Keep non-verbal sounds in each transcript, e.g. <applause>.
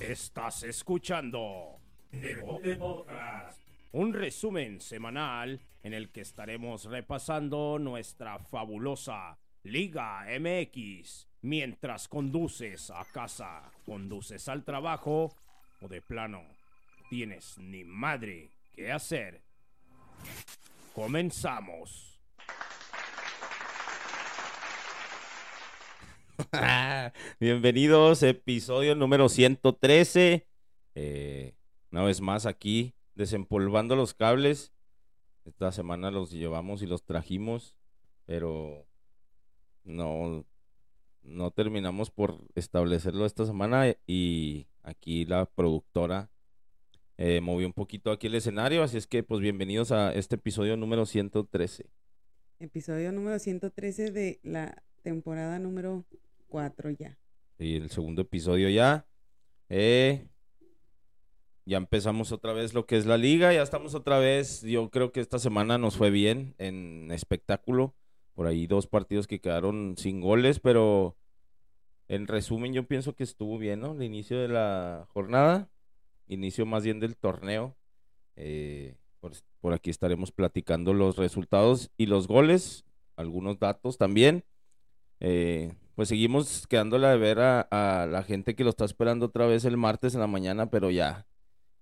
Estás escuchando Podcast, un resumen semanal en el que estaremos repasando nuestra fabulosa Liga MX mientras conduces a casa, conduces al trabajo o de plano tienes ni madre que hacer. Comenzamos. <laughs> Bienvenidos, episodio número 113. Eh, una vez más aquí, desempolvando los cables. Esta semana los llevamos y los trajimos, pero no, no terminamos por establecerlo esta semana y aquí la productora eh, movió un poquito aquí el escenario, así es que pues bienvenidos a este episodio número 113. Episodio número 113 de la temporada número 4 ya. Y el segundo episodio ya. Eh, ya empezamos otra vez lo que es la liga, ya estamos otra vez. Yo creo que esta semana nos fue bien en espectáculo. Por ahí dos partidos que quedaron sin goles, pero en resumen yo pienso que estuvo bien, ¿no? El inicio de la jornada, inicio más bien del torneo. Eh, por, por aquí estaremos platicando los resultados y los goles, algunos datos también. Eh, pues seguimos quedándola de ver a, a, la gente que lo está esperando otra vez el martes en la mañana, pero ya,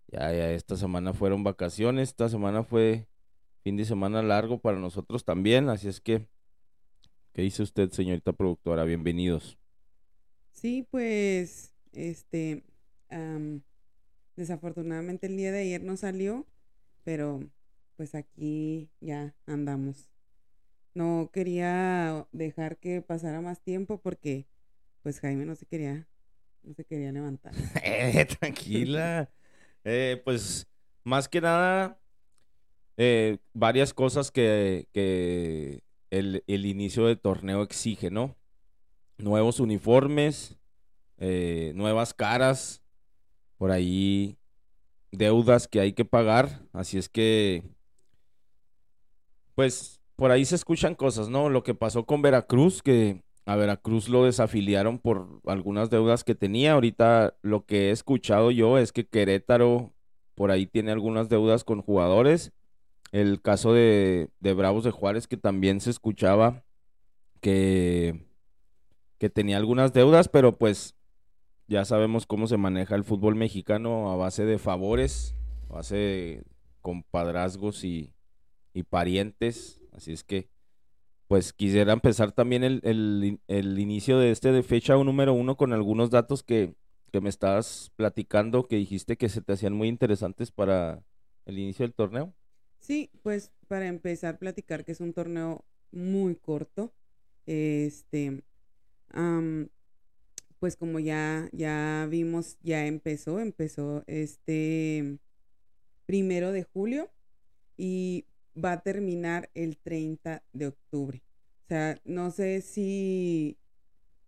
ya, ya, esta semana fueron vacaciones, esta semana fue fin de semana largo para nosotros también, así es que, ¿qué dice usted, señorita productora? Bienvenidos. Sí, pues, este, um, desafortunadamente el día de ayer no salió, pero pues aquí ya andamos no quería dejar que pasara más tiempo porque pues Jaime no se quería, no se quería levantar. <laughs> eh, tranquila. eh, pues más que nada, eh, varias cosas que, que el, el, inicio del torneo exige, ¿no? Nuevos uniformes, eh, nuevas caras, por ahí deudas que hay que pagar, así es que, pues por ahí se escuchan cosas, ¿no? Lo que pasó con Veracruz, que a Veracruz lo desafiliaron por algunas deudas que tenía. Ahorita lo que he escuchado yo es que Querétaro por ahí tiene algunas deudas con jugadores. El caso de, de Bravos de Juárez, que también se escuchaba que, que tenía algunas deudas, pero pues ya sabemos cómo se maneja el fútbol mexicano a base de favores, a base de compadrazgos y, y parientes. Así es que, pues quisiera empezar también el, el, el inicio de este de fecha número uno con algunos datos que, que, me estabas platicando, que dijiste que se te hacían muy interesantes para el inicio del torneo. Sí, pues para empezar, platicar que es un torneo muy corto. Este, pues como ya, ya vimos, ya empezó, empezó este primero de julio y va a terminar el 30 de octubre. O sea, no sé si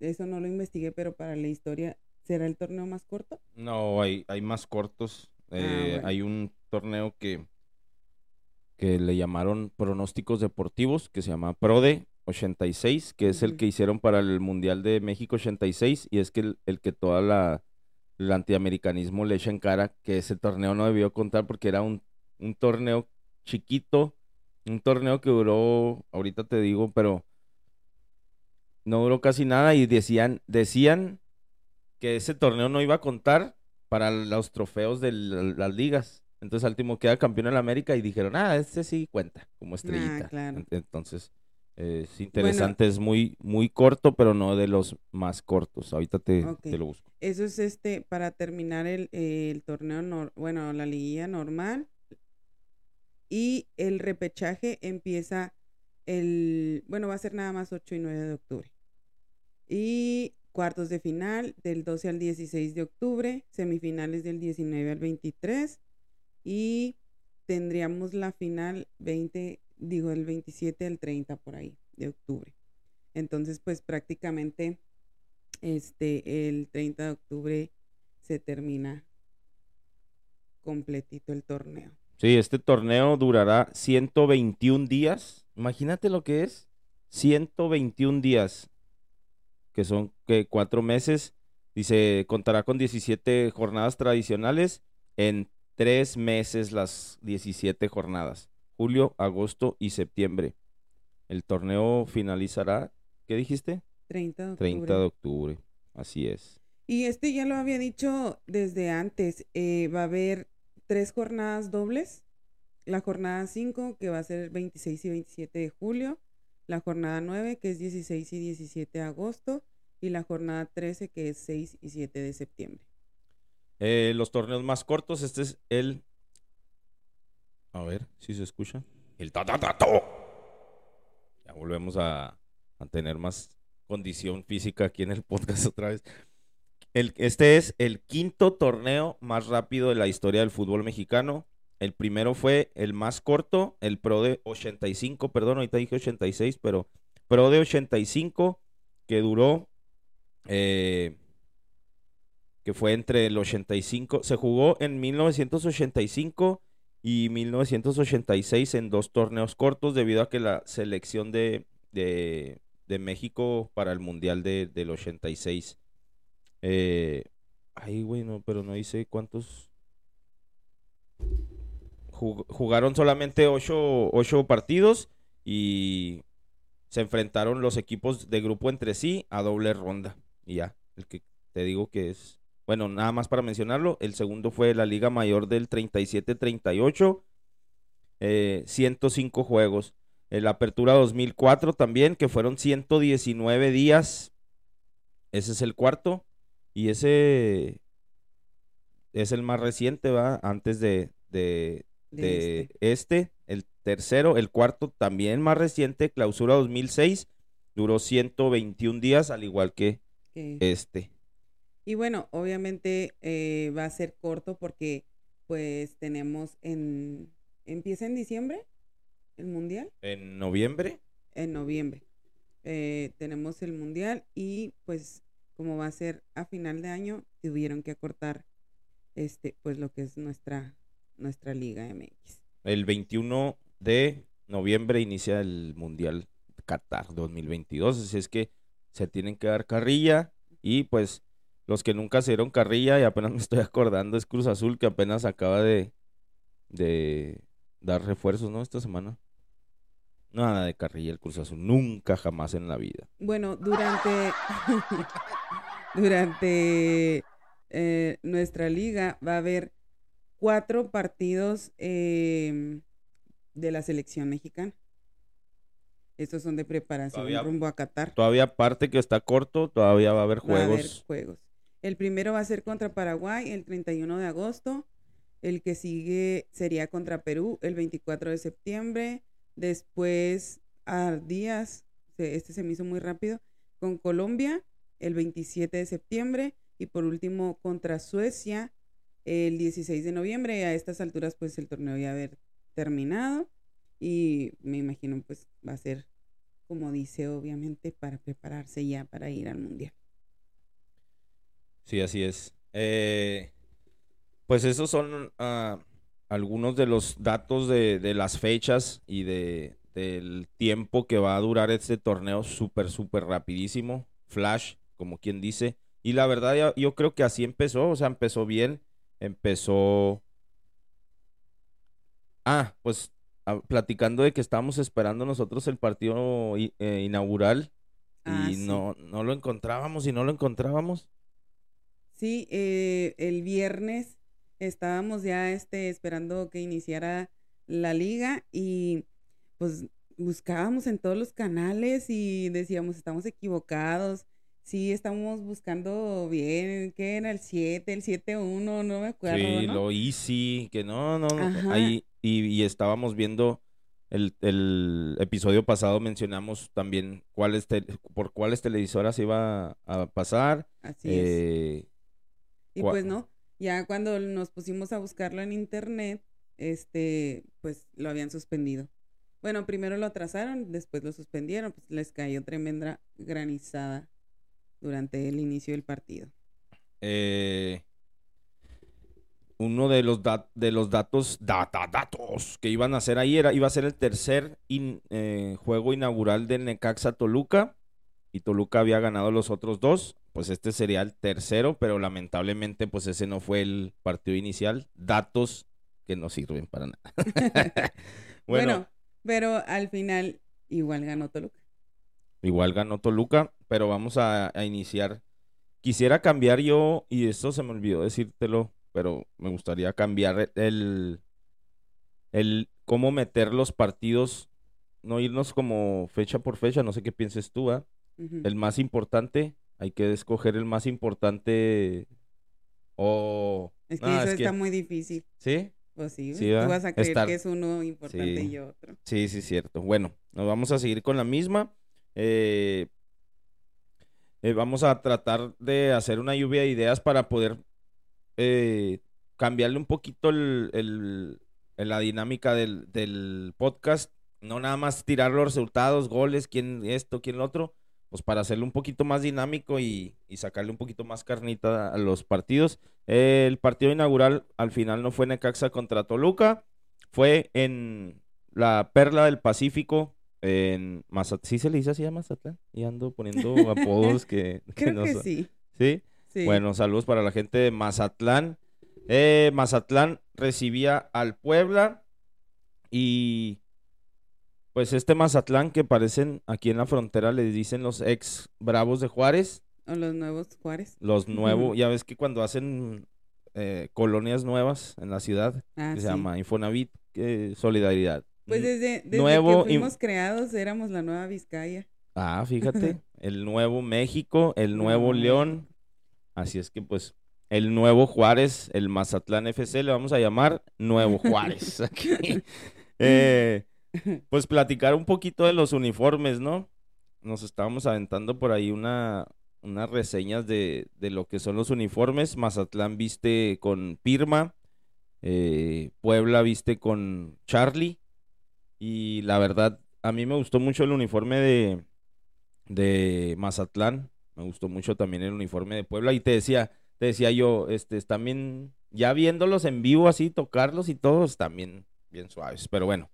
eso no lo investigué, pero para la historia, ¿será el torneo más corto? No, hay, hay más cortos. Eh, ah, bueno. Hay un torneo que, que le llamaron pronósticos deportivos, que se llama PRODE 86, que es uh -huh. el que hicieron para el Mundial de México 86, y es que el, el que toda la el antiamericanismo le echa en cara que ese torneo no debió contar porque era un, un torneo chiquito, un torneo que duró, ahorita te digo, pero no duró casi nada y decían, decían que ese torneo no iba a contar para los trofeos de las ligas. Entonces al último queda campeón en la América y dijeron, ah, este sí cuenta como estrellita. Ah, claro. Entonces eh, es interesante, bueno, es muy, muy corto, pero no de los más cortos. Ahorita te, okay. te lo busco. Eso es este, para terminar el, el torneo, no, bueno, la liguilla normal, y el repechaje empieza el, bueno, va a ser nada más 8 y 9 de octubre. Y cuartos de final del 12 al 16 de octubre, semifinales del 19 al 23 y tendríamos la final 20, digo, el 27 al 30 por ahí de octubre. Entonces, pues prácticamente este el 30 de octubre se termina completito el torneo. Sí, este torneo durará 121 días. Imagínate lo que es. 121 días, que son que cuatro meses. Dice, contará con 17 jornadas tradicionales en tres meses las 17 jornadas. Julio, agosto y septiembre. El torneo finalizará, ¿qué dijiste? 30 de octubre. 30 de octubre. Así es. Y este ya lo había dicho desde antes. eh, va a haber tres jornadas dobles. La jornada 5, que va a ser 26 y 27 de julio. La jornada 9, que es 16 y 17 de agosto. Y la jornada 13, que es 6 y 7 de septiembre. Eh, los torneos más cortos, este es el... A ver si se escucha. El tatatato. Ya volvemos a, a tener más condición física aquí en el podcast <laughs> otra vez. Este es el quinto torneo más rápido de la historia del fútbol mexicano. El primero fue el más corto, el Pro de 85, perdón, ahorita dije 86, pero Pro de 85, que duró, eh, que fue entre el 85, se jugó en 1985 y 1986 en dos torneos cortos debido a que la selección de, de, de México para el Mundial de, del 86. Eh, ay, güey, no, pero no dice cuántos. Jug- jugaron solamente ocho, ocho partidos y se enfrentaron los equipos de grupo entre sí a doble ronda. Y ya, el que te digo que es. Bueno, nada más para mencionarlo. El segundo fue la Liga Mayor del 37-38. eh, 105 juegos. El Apertura 2004 también, que fueron 119 días. Ese es el cuarto. Y ese es el más reciente, ¿va? Antes de, de, este. este. El tercero, el cuarto también más reciente, Clausura 2006. Duró 121 días, al igual que que- este. Y bueno, obviamente eh, va a ser corto porque pues tenemos en... Empieza en diciembre el mundial, En noviembre. en noviembre. Eh, tenemos el mundial y pues como va a ser a final de año, tuvieron que acortar este pues lo que es nuestra nuestra liga MX. El 21 de noviembre inicia el Mundial Qatar 2022. Así es que se tienen que dar carrilla. Y pues los que nunca se dieron carrilla, y apenas me estoy acordando, es Cruz Azul que apenas acaba de, de dar refuerzos, ¿no? Esta semana. Nada de carrilla el Cruz Azul. Nunca jamás en la vida. Bueno, durante <laughs> durante eh, nuestra liga va a haber cuatro partidos em, de la selección mexicana. Estos son de preparación Todavía- rumbo a Qatar. Todavía aparte que está corto, todavía va a haber Va a haber juegos. juegos. El primero va a ser contra Paraguay el 31 de agosto. El que sigue sería contra Perú el 24 de septiembre. Después, a días, este se me hizo muy rápido, con Colombia el 27 de septiembre. Y por último, contra Suecia el 16 de noviembre. A estas alturas, pues el torneo ya haber terminado. Y me imagino, pues va a ser, como dice, obviamente, para prepararse ya para ir al mundial. Sí, así es. Eh, pues esos son ah, algunos de los datos de, de las fechas y de, del tiempo que va a durar este torneo súper, súper rapidísimo. Flash, como quien dice. Y la verdad, yo creo que así empezó, o sea, empezó bien. Empezó... Ah, pues ah, platicando de que estábamos esperando nosotros el partido i- eh, inaugural Ah, y sí. no, no lo encontrábamos y no lo encontrábamos. Sí, eh, el viernes estábamos ya este, esperando que iniciara la liga y pues buscábamos en todos los canales y decíamos, estamos equivocados. Sí, estamos buscando bien, ¿qué era? El 7, el 7-1, no me acuerdo, Sí, ¿no? lo easy, que no, no, no, Ajá. ahí, y, y estábamos viendo el, el episodio pasado, mencionamos también cuáles te- por cuáles televisoras iba a pasar. Así es. eh, Y pues no, ya cuando nos pusimos a buscarlo en internet, este, pues lo habían suspendido. Bueno, primero lo atrasaron, después lo suspendieron, pues les cayó tremenda granizada durante el inicio del partido. eh, uno de los, de los datos, data, datos que iban a hacer ahí era, iba a ser el tercer eh, juego inaugural del Necaxa Toluca. Y Toluca había ganado los otros dos. Pues este sería el tercero, pero lamentablemente pues ese no fue el partido inicial. Datos que no sirven para nada. <laughs> <laughs> bueno, bueno, pero al final igual ganó Toluca. Igual ganó Toluca, pero vamos a, iniciar. Quisiera cambiar yo, y esto se me olvidó decírtelo, pero me gustaría cambiar el, el cómo meter los partidos, no irnos como fecha por fecha, no sé qué pienses tú, ¿ah? El más importante, hay que escoger el más importante o... Es que eso está muy difícil. ¿Sí? Pues sí, tú vas a creer que es uno importante y otro. Sí, sí, cierto. Bueno, nos vamos a seguir con la misma. Eh, eh, vamos a tratar de hacer una lluvia de ideas para poder eh, cambiarle un poquito el, la dinámica del, podcast. No nada más tirar los resultados, goles, quién esto, quién lo otro, pues para hacerlo un poquito más dinámico y, sacarle un poquito más carnita a los partidos. el partido inaugural al final no fue Necaxa contra Toluca, fue en la Perla del Pacífico, en Mazatlán, ¿sí se le dice así a Mazatlán? Y ando poniendo <laughs> apodos que, Creo que sí. sí. Bueno, saludos para la gente de Mazatlán. Eh, Mazatlán recibía al Puebla y pues este Mazatlán que parecen aquí en la frontera les dicen los ex Bravos de Juárez. O los nuevos Juárez. Los nuevos, ya ves que cuando hacen eh, colonias nuevas en la ciudad, ah, se llama Infonavit eh, Solidaridad. Pues desde, que fuimos creados éramos la nueva Vizcaya. Ah, fíjate, <laughs> el nuevo México, el nuevo León. Así es que pues el nuevo Juárez, el Mazatlán FC, le vamos a llamar Nuevo Juárez. <laughs> <laughs> Eh, <laughs> pues platicar un poquito de los uniformes, ¿no? Nos estábamos aventando por ahí una, unas reseñas de, lo que son los uniformes. Mazatlán viste con Pirma, eh, Puebla viste con Charlie. Y la verdad, a mí me gustó mucho el uniforme de, de Mazatlán. Me gustó mucho también el uniforme de Puebla. Y te decía, te decía yo, este, también, ya viéndolos en vivo así, tocarlos y todos, también bien suaves. Pero bueno.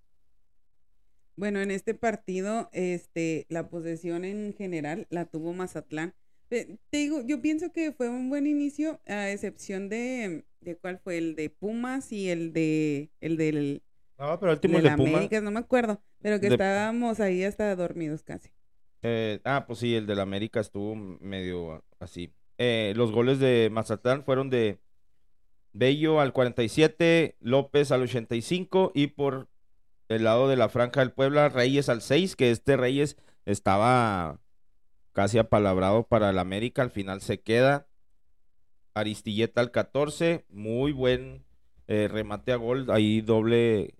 Bueno, en este partido, este, la posesión en general la tuvo Mazatlán. Te digo, yo pienso que fue un buen inicio, a excepción de, de cuál fue el de Pumas y el de el del no, pero el último de, América, no me acuerdo, pero que estábamos ahí hasta dormidos casi. Eh, ah, pues sí, el del América estuvo medio así. Eh, los goles de Mazatlán fueron de Bello al 47, López al 85 y por el lado de la franja del Puebla, Reyes al 6, que este Reyes estaba casi apalabrado para el América, al final se queda. Aristilleta al 14, muy buen eh, remate a gol, ahí doble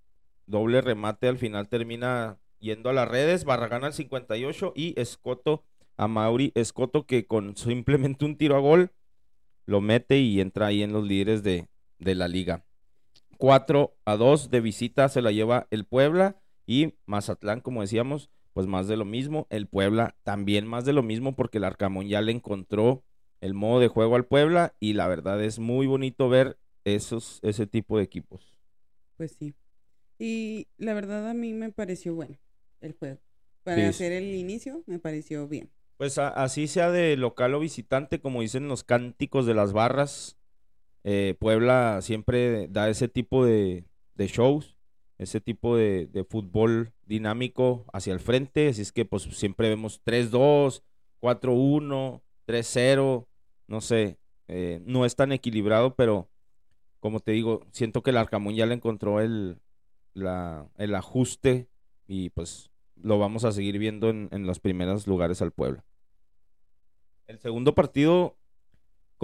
doble remate al final termina yendo a las redes, Barragán al 58 y Escoto a Mauri Escoto que con simplemente un tiro a gol lo mete y entra ahí en los líderes de, de la liga. 4 a 2 de visita se la lleva el Puebla y Mazatlán, como decíamos, pues más de lo mismo. El Puebla también más de lo mismo porque el Arcamón ya le encontró el modo de juego al Puebla y la verdad es muy bonito ver esos, ese tipo de equipos. Pues sí. Y la verdad a mí me pareció bueno el juego. Para hacer el inicio me pareció bien. Pues así sea de local o visitante, como dicen los cánticos de las barras, eh, Puebla siempre da ese tipo de, shows, ese tipo de, fútbol dinámico hacia el frente, así es que pues siempre vemos 3-2, 4-1, 3-0, no sé, eh, no es tan equilibrado, pero como te digo, siento que el Arcamón ya le encontró el, la, el ajuste y pues lo vamos a seguir viendo en, los primeros lugares al pueblo. El segundo partido,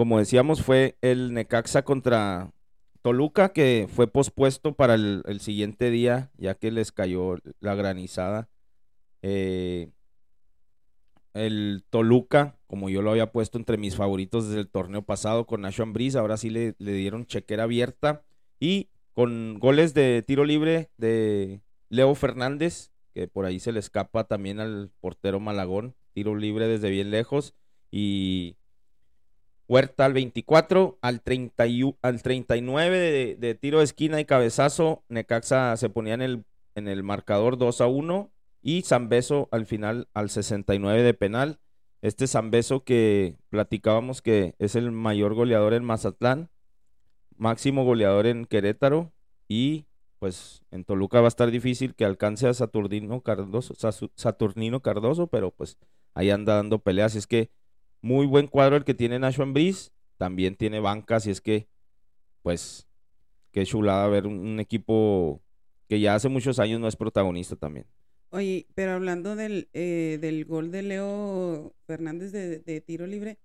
como decíamos, fue el Necaxa contra Toluca, que fue pospuesto para el, siguiente día, ya que les cayó la granizada. Eh, el Toluca, como yo lo había puesto entre mis favoritos desde el torneo pasado con Nacho Ambriz, ahora sí le, le dieron chequera abierta. Y con goles de tiro libre de Leo Fernández, que por ahí se le escapa también al portero Malagón, tiro libre desde bien lejos, y Huerta al 24, al, 30 al 39 de, tiro de esquina y cabezazo, Necaxa se ponía en el, en el marcador 2 a 1 y Zambeso al final al 69 de penal. este Zambeso que platicábamos que es el mayor goleador en Mazatlán, máximo goleador en Querétaro y pues en Toluca va a estar difícil que alcance a Saturnino Cardoso, Saturnino Cardoso, pero pues ahí anda dando peleas. Es que muy buen cuadro el que tiene Nacho Ambriz, también tiene bancas y es que pues qué chulada ver un, equipo que ya hace muchos años no es protagonista también. Oye, pero hablando del, eh, del gol de Leo Fernández de, tiro libre,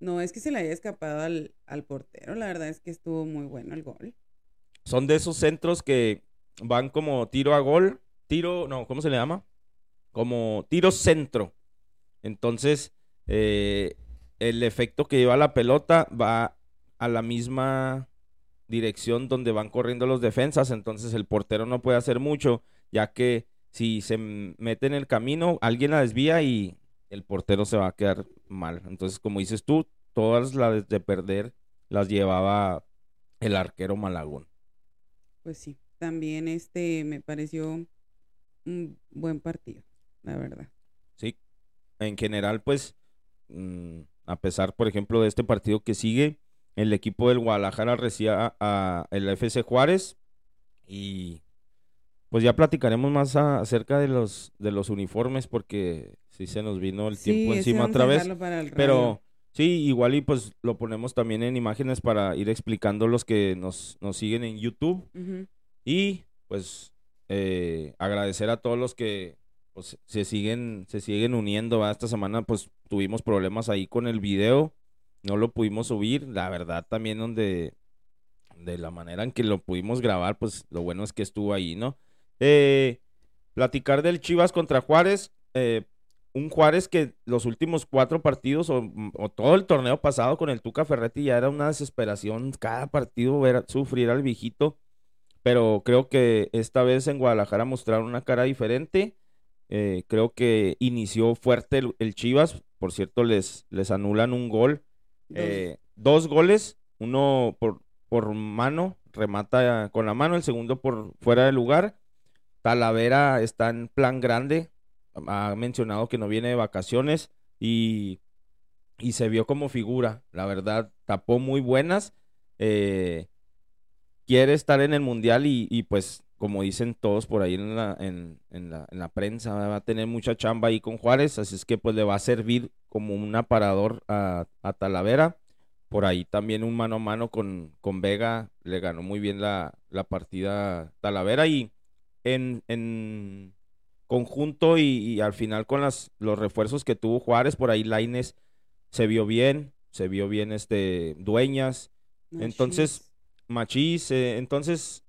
no es que se le haya escapado al, al portero, la verdad es que estuvo muy bueno el gol. Son de esos centros que van como tiro a gol, tiro, no, ¿cómo se le llama? Como tiro centro. Entonces, eh, el efecto que lleva la pelota va a la misma dirección donde van corriendo los defensas, entonces el portero no puede hacer mucho, ya que si se mete en el camino, alguien la desvía y el portero se va a quedar mal. Entonces, como dices tú, todas las de perder las llevaba el arquero Malagón. Pues sí, también este me pareció un buen partido, la verdad. Sí, en general, pues, a pesar, por ejemplo, de este partido que sigue, el equipo del Guadalajara recibe a, el FC Juárez y pues ya platicaremos más acerca de los de los uniformes porque sí se nos vino el tiempo encima otra vez. Pero sí, igual y pues lo ponemos también en imágenes para ir explicando los que nos, nos siguen en YouTube. Y pues eh, agradecer a todos los que se siguen se siguen uniendo. Esta semana pues tuvimos problemas ahí con el video no lo pudimos subir. La verdad también donde, de la manera en que lo pudimos grabar, pues lo bueno es que estuvo ahí, ¿no? Eh, platicar del Chivas contra Juárez. Eh, un Juárez que los últimos cuatro partidos o, todo el torneo pasado con el Tuca Ferretti ya era una desesperación. Cada partido ver, sufrir al viejito. Pero creo que esta vez en Guadalajara mostraron una cara diferente. Eh, creo que inició fuerte el, el, Chivas. Por cierto, les, les anulan un gol eh, dos goles, uno por, por mano, remata con la mano, el segundo por fuera de lugar. Talavera está en plan grande, ha mencionado que no viene de vacaciones y, y se vio como figura, la verdad, tapó muy buenas. Eh, quiere estar en el mundial y, y, pues como dicen todos por ahí en la, en, en, la, en la prensa, va a tener mucha chamba ahí con Juárez, así es que pues le va a servir como un aparador a, Talavera. Por ahí también un mano a mano con, con Vega le ganó muy bien la, partida Talavera y en, en conjunto y, al final con las, los refuerzos que tuvo Juárez, por ahí Laines se vio bien, se vio bien este Dueñas. Entonces, Machís, eh, entonces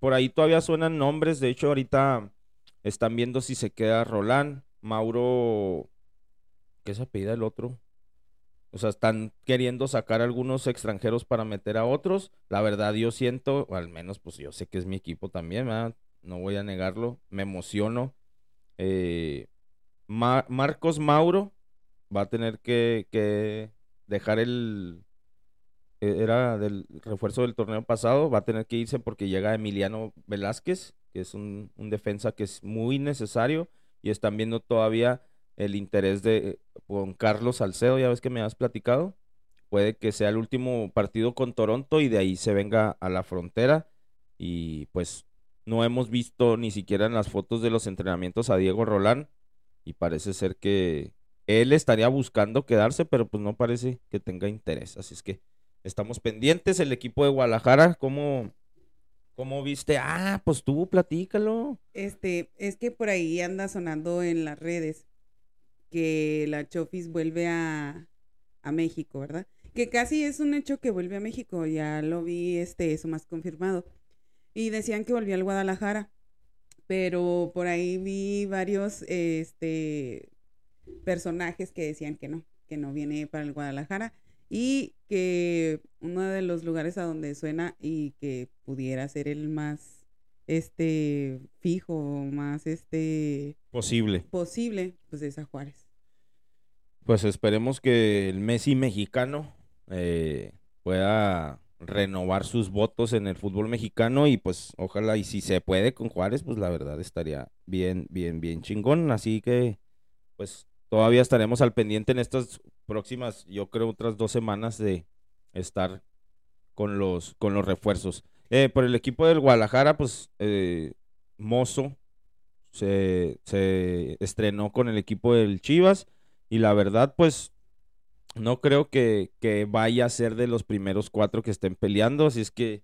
por ahí todavía suenan nombres, de hecho ahorita están viendo si se queda Roland, Mauro ¿Qué se pide el otro? O sea, están queriendo sacar algunos extranjeros para meter a otros. La verdad, yo siento, o al menos, pues yo sé que es mi equipo también, ¿verdad? No voy a negarlo. Me emociono. Eh, Marcos Mauro va a tener que, que dejar el. E, era del refuerzo del torneo pasado. Va a tener que irse porque llega Emiliano Velázquez, que es un, un defensa que es muy necesario. Y están viendo todavía el interés de con Carlos Salcedo, ya ves que me has platicado. Puede que sea el último partido con Toronto y de ahí se venga a la frontera. Y pues no hemos visto ni siquiera en las fotos de los entrenamientos a Diego Rolán. Y parece ser que él estaría buscando quedarse, pero pues no parece que tenga interés. Así es que estamos pendientes. El equipo de Guadalajara, ¿cómo, ¿Cómo viste? Ah, pues tú, platícalo. Este, es que por ahí anda sonando en las redes que la Chofis vuelve a, a México, ¿verdad? Que casi es un hecho que vuelve a México, ya lo vi, este, eso más confirmado. Y decían que volvía al Guadalajara, pero por ahí vi varios, este, personajes que decían que no, que no viene para el Guadalajara y que uno de los lugares a donde suena y que pudiera ser el más este fijo, más este posible. Posible, pues es a Juárez. Pues esperemos que el Messi mexicano eh, pueda renovar sus votos en el fútbol mexicano y pues ojalá y si se puede con Juárez, pues la verdad estaría bien, bien, bien chingón. Así que pues todavía estaremos al pendiente en estas próximas, yo creo, otras dos semanas de estar con los, con los refuerzos. Eh, por el equipo del Guadalajara, pues eh, Mozo se, se estrenó con el equipo del Chivas y la verdad, pues no creo que, que, vaya a ser de los primeros cuatro que estén peleando, así es que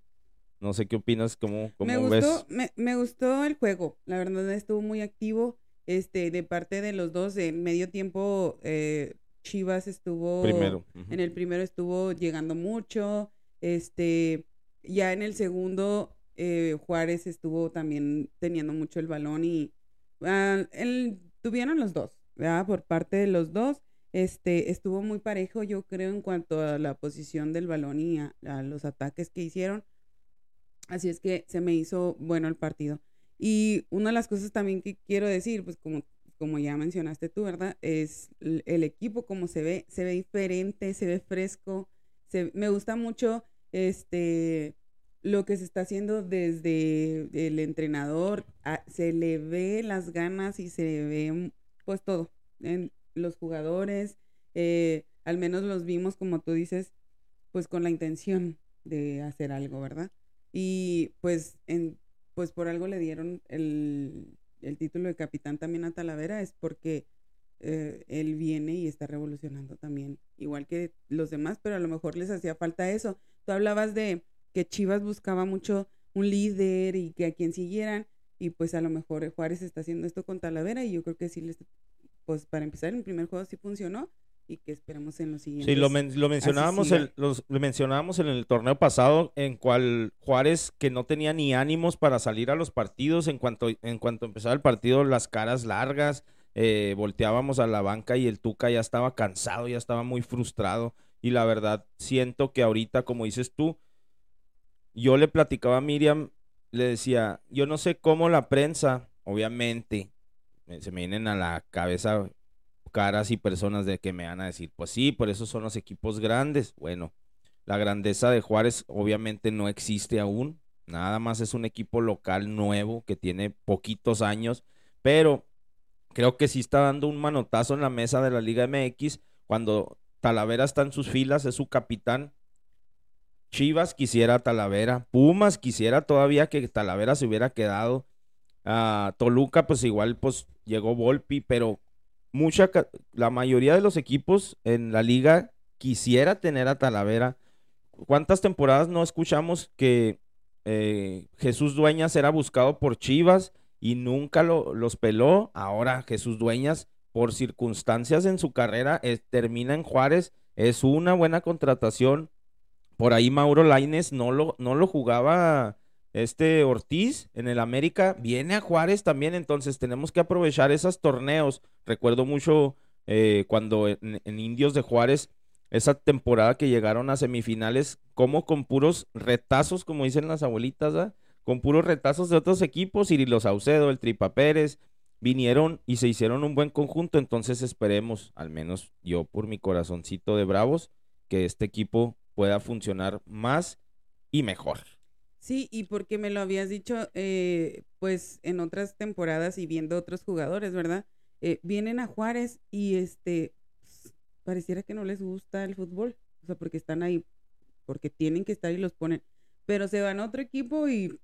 no sé qué opinas, cómo, cómo me ves. Gustó, me, me, gustó el juego, la verdad estuvo muy activo, este, de parte de los dos, en medio tiempo eh, Chivas estuvo, primero. Uh -huh. en el primero estuvo llegando mucho, este, ya en el segundo eh, Juárez estuvo también teniendo mucho el balón y uh, el, tuvieron los dos, ¿verdad? Por parte de los dos este, estuvo muy parejo, yo creo, en cuanto a la posición del balón y a, a, los ataques que hicieron. Así es que se me hizo bueno el partido. Y una de las cosas también que quiero decir, pues como, como ya mencionaste tú, ¿verdad? Es el, equipo como se ve, se ve diferente, se ve fresco. Me gusta mucho este lo que se está haciendo desde el entrenador. A, se le ve las ganas y se ve pues todo. En, los jugadores, eh, al menos los vimos, como tú dices, pues con la intención de hacer algo, ¿verdad? Y pues, en, pues por algo le dieron el, el título de capitán también a Talavera, es porque eh, él viene y está revolucionando también, igual que los demás, pero a lo mejor les hacía falta eso. Tú hablabas de que Chivas buscaba mucho un líder y que a quien siguieran, y pues a lo mejor Juárez está haciendo esto con Talavera y yo creo que sí les pues para empezar, el primer juego sí funcionó y que esperamos en los siguientes. Sí, lo, men lo mencionábamos, el, los, lo mencionábamos en el torneo pasado, en cual Juárez, que no tenía ni ánimos para salir a los partidos, en cuanto, en cuanto empezaba el partido, las caras largas, eh, volteábamos a la banca y el Tuca ya estaba cansado, ya estaba muy frustrado. Y la verdad, siento que ahorita, como dices tú, yo le platicaba a Miriam, le decía, yo no sé cómo la prensa, obviamente, se me vienen a la cabeza caras y personas de que me van a decir, pues sí, por eso son los equipos grandes. Bueno, la grandeza de Juárez obviamente no existe aún, nada más es un equipo local nuevo que tiene poquitos años, pero creo que sí está dando un manotazo en la mesa de la Liga MX cuando Talavera está en sus filas, es su capitán. Chivas quisiera Talavera, Pumas quisiera todavía que Talavera se hubiera quedado. Uh, Toluca, pues igual, pues llegó Volpi, pero mucha, la mayoría de los equipos en la liga quisiera tener a Talavera. ¿Cuántas temporadas no escuchamos que eh, Jesús Dueñas era buscado por Chivas y nunca lo, los peló? Ahora Jesús Dueñas, por circunstancias en su carrera, es, termina en Juárez, es una buena contratación. Por ahí Mauro Laines no lo, no lo jugaba este Ortiz en el América viene a Juárez también, entonces tenemos que aprovechar esos torneos. Recuerdo mucho eh, cuando en, Indios de Juárez, esa temporada que llegaron a semifinales, como con puros retazos, como dicen las abuelitas, con puros retazos de otros equipos, Cirilo Saucedo, el Tripa Pérez, vinieron y se hicieron un buen conjunto, entonces esperemos, al menos yo por mi corazoncito de bravos, que este equipo pueda funcionar más y mejor. Sí, y porque me lo habías dicho, eh, pues en otras temporadas y viendo otros jugadores, ¿verdad? Eh, vienen a Juárez y este, pues, pareciera que no les gusta el fútbol, o sea, porque están ahí, porque tienen que estar y los ponen, pero se van a otro equipo y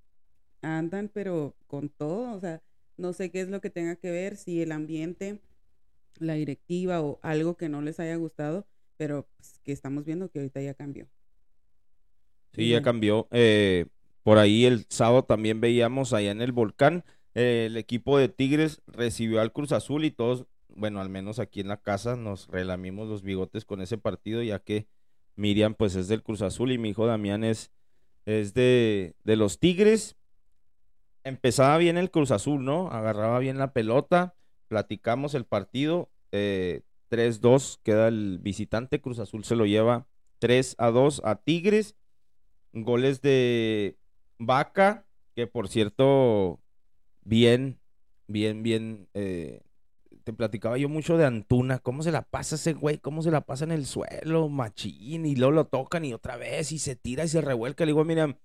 andan, pero con todo, o sea, no sé qué es lo que tenga que ver, si el ambiente, la directiva o algo que no les haya gustado, pero pues, que estamos viendo que ahorita ya cambió. Sí, ya cambió. Eh, por ahí el sábado también veíamos allá en el volcán, eh, el equipo de Tigres recibió al Cruz Azul y todos, bueno, al menos aquí en la casa nos relamimos los bigotes con ese partido, ya que Miriam pues es del Cruz Azul y mi hijo Damián es, es de, de los Tigres. Empezaba bien el Cruz Azul, ¿no? Agarraba bien la pelota, platicamos el partido, eh, 3-2 queda el visitante, Cruz Azul se lo lleva 3 a 2 a Tigres, goles de Vaca, que por cierto, bien, bien, bien, eh, te platicaba yo mucho de Antuna, cómo se la pasa ese güey, cómo se la pasa en el suelo, machín, y luego lo tocan y otra vez, y se tira y se revuelca. Le digo, mira,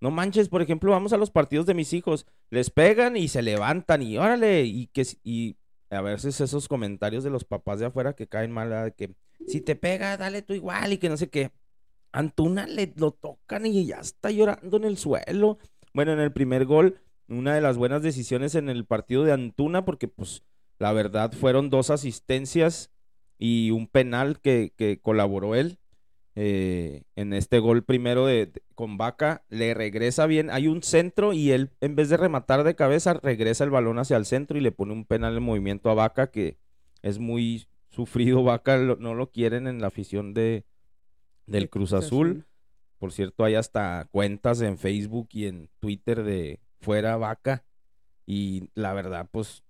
no manches, por ejemplo, vamos a los partidos de mis hijos, les pegan y se levantan y órale, y que y a veces esos comentarios de los papás de afuera que caen mal, que si te pega, dale tú igual y que no sé qué. Antuna le lo tocan y ya está llorando en el suelo. Bueno, en el primer gol, una de las buenas decisiones en el partido de Antuna, porque pues la verdad fueron dos asistencias y un penal que, que colaboró él. eh, en este gol primero de, con Vaca, le regresa bien, hay un centro y él en vez de rematar de cabeza, regresa el balón hacia el centro y le pone un penal en movimiento a Vaca que es muy sufrido, Vaca no lo quieren en la afición de, del De Cruz Azul. Por cierto, hay hasta cuentas en Facebook y en Twitter de fuera vaca. Y la verdad, pues,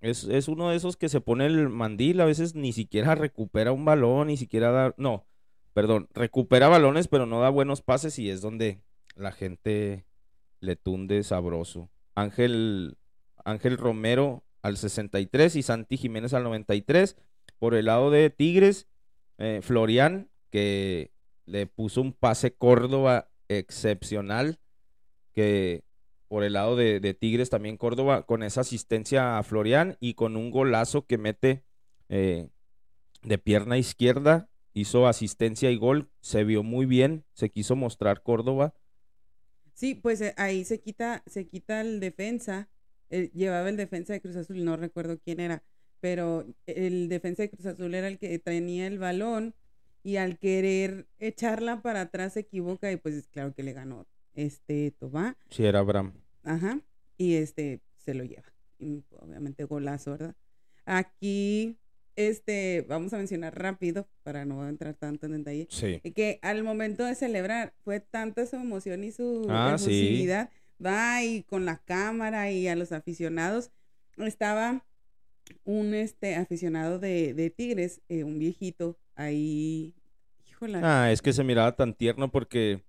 es, es uno de esos que se pone el mandil, a veces ni siquiera recupera un balón, ni siquiera da, no, perdón, recupera balones, pero no da buenos pases y es donde la gente le tunde sabroso. Ángel, Ángel Romero al 63 y Santi Jiménez al 93. Por el lado de Tigres, eh, Florian, que le puso un pase Córdoba excepcional, que por el lado de, Tigres también Córdoba, con esa asistencia a Florian y con un golazo que mete eh, de pierna izquierda, hizo asistencia y gol, se vio muy bien, se quiso mostrar Córdoba. Sí, pues eh, ahí se quita, se quita el defensa. eh, llevaba el defensa de Cruz Azul, no recuerdo quién era, pero el defensa de Cruz Azul era el que tenía el balón y al querer echarla para atrás se equivoca y pues claro que le ganó este Tobá, Si era Abraham. ajá, y este se lo lleva. Y, obviamente golazo, ¿verdad? Aquí, este, vamos a mencionar rápido para no entrar tanto en detalle Sí. que al momento de celebrar fue tanta su emoción y su Ah, sí. va y con la cámara y a los aficionados, estaba un este aficionado de, de Tigres, eh, un viejito ahí, híjola, Ah, es que se miraba tan tierno porque,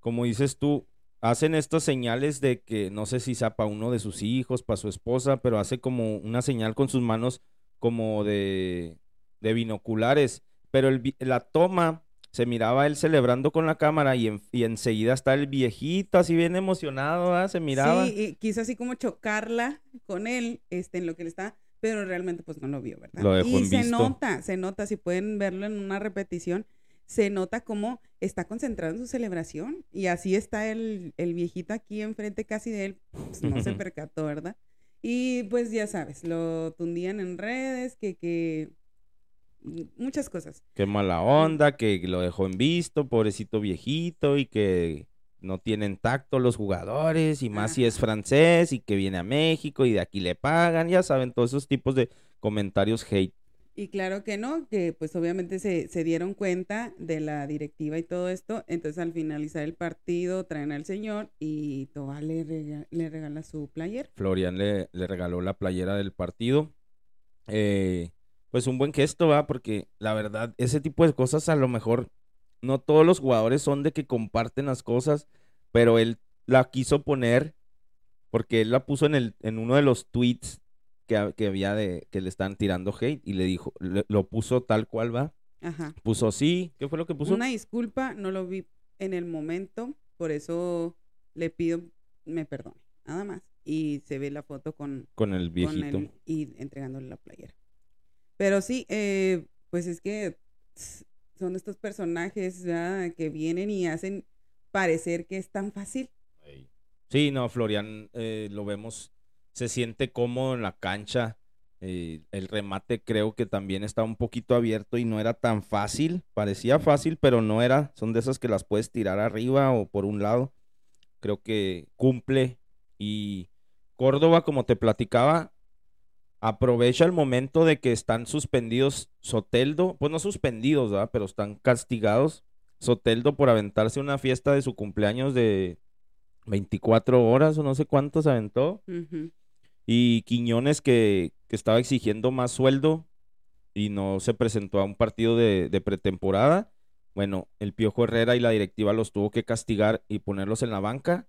como dices tú, hacen estas señales de que no sé si sea para uno de sus hijos, para su esposa, pero hace como una señal con sus manos como de, de binoculares. Pero el la toma se miraba él celebrando con la cámara y, en- y enseguida está el viejito así bien emocionado, ¿verdad? Se miraba. sí, y quiso así como chocarla con él, este, en lo que él está, pero realmente pues no lo vio, ¿verdad? Lo dejó y se visto. nota, se nota, si pueden verlo en una repetición, se nota cómo está concentrado en su celebración y así está el, el viejito aquí enfrente casi de él, pues, no se <laughs> percató, ¿verdad? Y pues ya sabes, lo tundían en redes, que, que muchas cosas. Qué mala onda, que lo dejó en visto, pobrecito viejito, y que no tienen tacto los jugadores, y más si es francés, y que viene a México, y de aquí le pagan, ya saben, todos esos tipos de comentarios hate. Y claro que no, que pues obviamente se, se dieron cuenta de la directiva y todo esto, entonces al finalizar el partido traen al señor y Toba le, rega- le regala su player. Florian le, le regaló la playera del partido. Eh, pues un buen gesto, va, porque la verdad, ese tipo de cosas a lo mejor no todos los jugadores son de que comparten las cosas, pero él la quiso poner porque él la puso en el en uno de los tweets que, que había de que le están tirando hate y le dijo, le- lo puso tal cual va. Ajá. Puso sí, ¿qué fue lo que puso? Una disculpa, no lo vi en el momento, por eso le pido me perdone, nada más. Y se ve la foto con, Con el con viejito. él y entregándole la playera. Pero sí, eh, pues es que son estos personajes que vienen y hacen parecer que es tan fácil. Sí, no, Florian, eh, lo vemos, se siente cómodo en la cancha. eh, el remate creo que también está un poquito abierto y no era tan fácil. Parecía fácil, pero no era. Son de esas que las puedes tirar arriba o por un lado. Creo que cumple. Y Córdoba, como te platicaba, aprovecha el momento de que están suspendidos Soteldo. Pues no suspendidos, ¿verdad? Pero están castigados. Soteldo por aventarse una fiesta de su cumpleaños de 24 horas o no sé cuántos aventó. Y Quiñones que, que estaba exigiendo más sueldo y no se presentó a un partido de, de pretemporada. Bueno, el Piojo Herrera y la directiva los tuvo que castigar y ponerlos en la banca.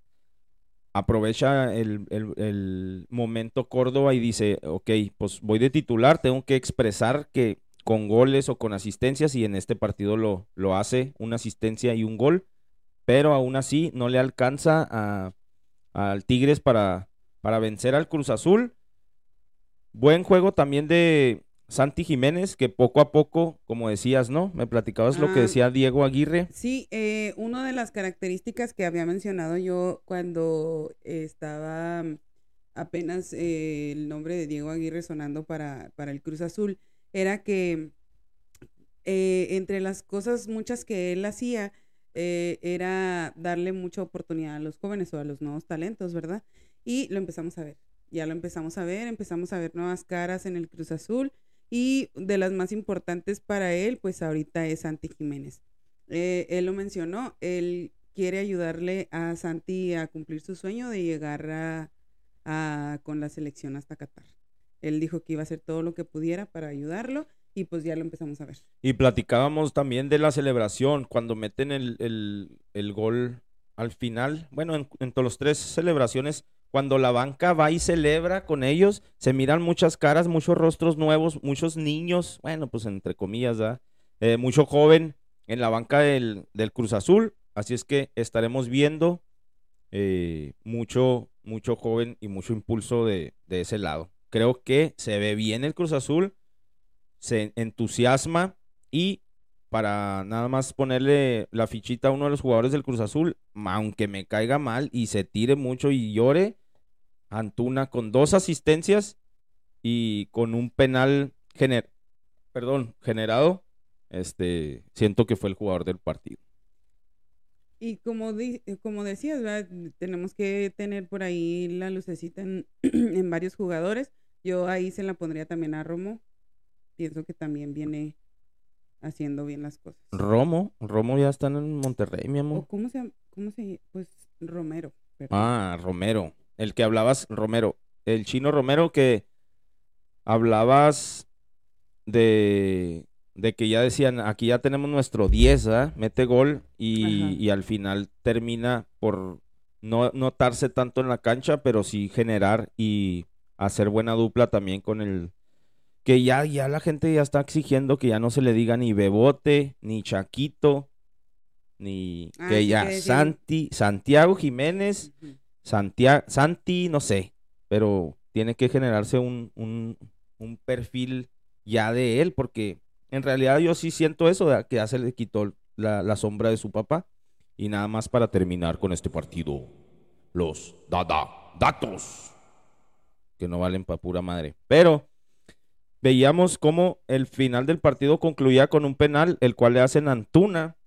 Aprovecha el, el- momento Córdoba y dice, ok, pues voy de titular, tengo que expresar que con goles o con asistencias y en este partido lo, lo hace, una asistencia y un gol, pero aún así no le alcanza a, al Tigres para, para vencer al Cruz Azul. Buen juego también de Santi Jiménez, que poco a poco, como decías, ¿no? Me platicabas lo que Ah. decía Diego Aguirre. Sí, eh, una de las características que había mencionado yo cuando estaba mm, apenas eh, el nombre de Diego Aguirre sonando para, para el Cruz Azul era que eh, entre las cosas muchas que él hacía eh, era darle mucha oportunidad a los jóvenes o a los nuevos talentos, ¿verdad? Y lo empezamos a ver, ya lo empezamos a ver, empezamos a ver nuevas caras en el Cruz Azul y de las más importantes para él, pues ahorita es Santi Jiménez. Eh, él lo mencionó, él quiere ayudarle a Santi a cumplir su sueño de llegar a, con la selección hasta Qatar. Él dijo que iba a hacer todo lo que pudiera para ayudarlo y pues ya lo empezamos a ver. Y platicábamos también de la celebración, cuando meten el, el- el gol al final. Bueno, en, en todas las tres celebraciones, cuando la banca va y celebra con ellos, se miran muchas caras, muchos rostros nuevos, muchos niños, bueno, pues entre comillas. Eh, mucho joven en la banca del, del Cruz Azul. Así es que estaremos viendo eh, mucho, mucho joven y mucho impulso de, de ese lado. Creo que se ve bien el Cruz Azul, se entusiasma y para nada más ponerle la fichita a uno de los jugadores del Cruz Azul, aunque me caiga mal y se tire mucho y llore, Antuna con dos asistencias y con un penal gener perdón, generado, este, siento que fue el jugador del partido. Y como, di- como decías, ¿verdad? tenemos que tener por ahí la lucecita en, <clears throat> en varios jugadores. Yo ahí se la pondría también a Romo. Pienso que también viene haciendo bien las cosas. Romo, Romo ya está en Monterrey, mi ¿O amor. cómo se llama? ¿Cómo se Pues Romero. perdón. Ah, Romero, el que hablabas, Romero, el chino Romero que hablabas de, de que ya decían, aquí ya tenemos nuestro 10, ¿ah? Mete gol y, al final termina por no notarse tanto en la cancha, pero sí generar y hacer buena dupla también con el que ya, ya la gente ya está exigiendo que ya no se le diga ni Bebote, ni Chaquito, ni Ah, que ya que Santi, Santiago Jiménez. Santiago, Santi, no sé, pero tiene que generarse un, perfil ya de él, porque en realidad yo sí siento eso, que ya se le quitó la, la sombra de su papá. Y nada más para terminar con este partido, los dada, datos, que no valen para pura madre. Pero veíamos cómo el final del partido concluía con un penal, el cual le hacen a Antuna,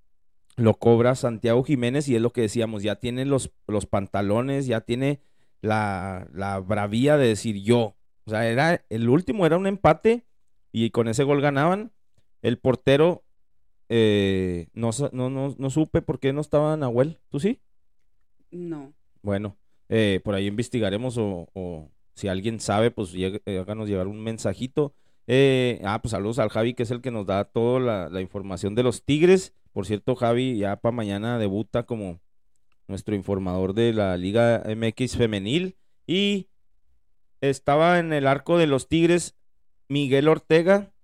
lo cobra Santiago Jiménez y es lo que decíamos, ya tiene los, los pantalones, ya tiene la, la bravía de decir yo. O sea, era, el último era un empate y con ese gol ganaban. El portero, eh, no, no, no, no supe por qué no estaba Nahuel, ¿tú sí? No. Bueno, eh, por ahí investigaremos o, o si alguien sabe, pues eh, háganos llegar un mensajito. Eh, ah, pues saludos al Javi, que es el que nos da toda la, la información de los Tigres. Por cierto, Javi ya para mañana debuta como nuestro informador de la Liga MX femenil. Y estaba en el arco de los Tigres Miguel Ortega,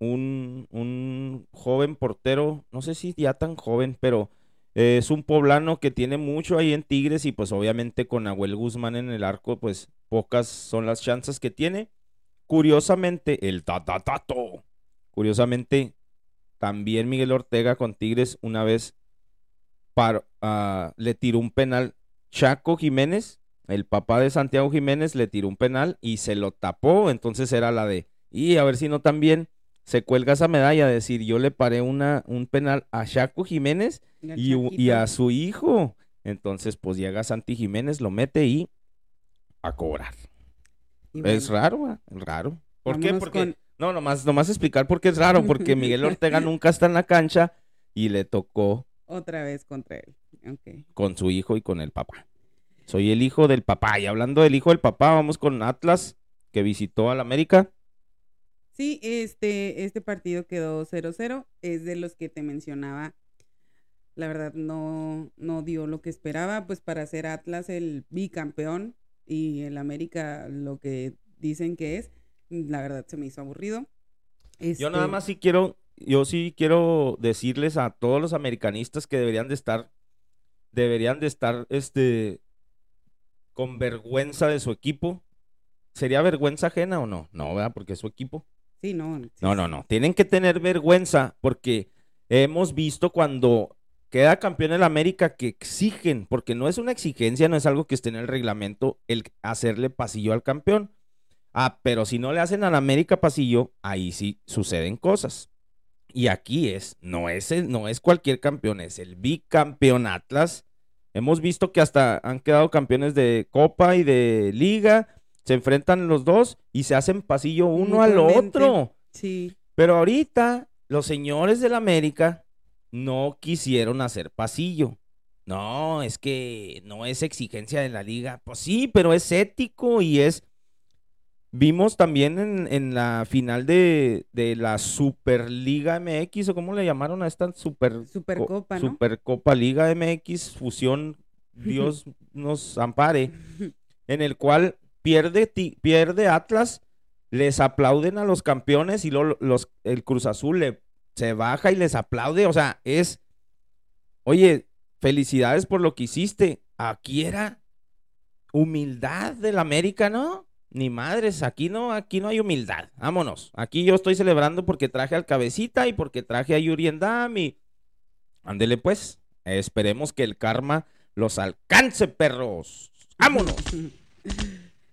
un, un joven portero, no sé si ya tan joven, pero es un poblano que tiene mucho ahí en Tigres y pues obviamente con Nahuel Guzmán en el arco, pues pocas son las chances que tiene. Curiosamente, el tatatato. Curiosamente, también Miguel Ortega con Tigres una vez par- ah, le tiró un penal. Chaco Jiménez, el papá de Santiago Jiménez, le tiró un penal y se lo tapó. Entonces era la de, y a ver si no también se cuelga esa medalla de decir, yo le paré una, un penal a Chaco Jiménez y, y a su hijo. Entonces, pues llega Santi Jiménez, lo mete y a cobrar. Y Es raro, es raro. ¿Por qué? Porque, con- no, nomás, nomás explicar por qué es raro, porque Miguel Ortega <laughs> nunca está en la cancha y le tocó Otra vez contra él. Ok. con su hijo y con el papá. Soy el hijo del papá. Y hablando del hijo del papá, vamos con Atlas, que visitó al América. Sí, este, este partido quedó 0-0. Es de los que te mencionaba. La verdad no, no dio lo que esperaba, pues para ser Atlas el bicampeón y el América lo que dicen que es, la verdad se me hizo aburrido. Yo nada Este, más sí quiero, yo sí quiero decirles a todos los americanistas que deberían de estar, deberían de estar, este, con vergüenza de su equipo, ¿sería vergüenza ajena o no? No, ¿verdad? Porque es su equipo. Sí, no. sí, No, no, no. Tienen que tener vergüenza porque hemos visto cuando queda campeón el América que exigen, porque no es una exigencia, no es algo que esté en el reglamento el hacerle pasillo al campeón. Ah, pero si no le hacen al América pasillo, ahí sí suceden cosas. Y aquí es, no es, no es cualquier campeón, es el bicampeón Atlas. Hemos visto que hasta han quedado campeones de Copa y de Liga. Se enfrentan los dos y se hacen pasillo uno al otro. Sí, Pero ahorita los señores del América no quisieron hacer pasillo. No, es que no es exigencia de la liga. Pues sí, pero es ético y es... Vimos también en, en la final de, de la Superliga MX, o cómo le llamaron a esta Super, Supercopa, ¿no? Supercopa Liga MX, fusión, <laughs> Dios nos ampare, en el cual pierde, ti- pierde Atlas, les aplauden a los campeones y luego los, el Cruz Azul le, se baja y les aplaude. O sea, es, oye, felicidades por lo que hiciste. Aquí era humildad del América, ¿no? Ni madres, aquí no, aquí no hay humildad. Vámonos. Aquí yo estoy celebrando porque traje al cabecita y porque traje a Yuri Endam y ándele pues. Esperemos que el karma los alcance, perros. Vámonos. <laughs>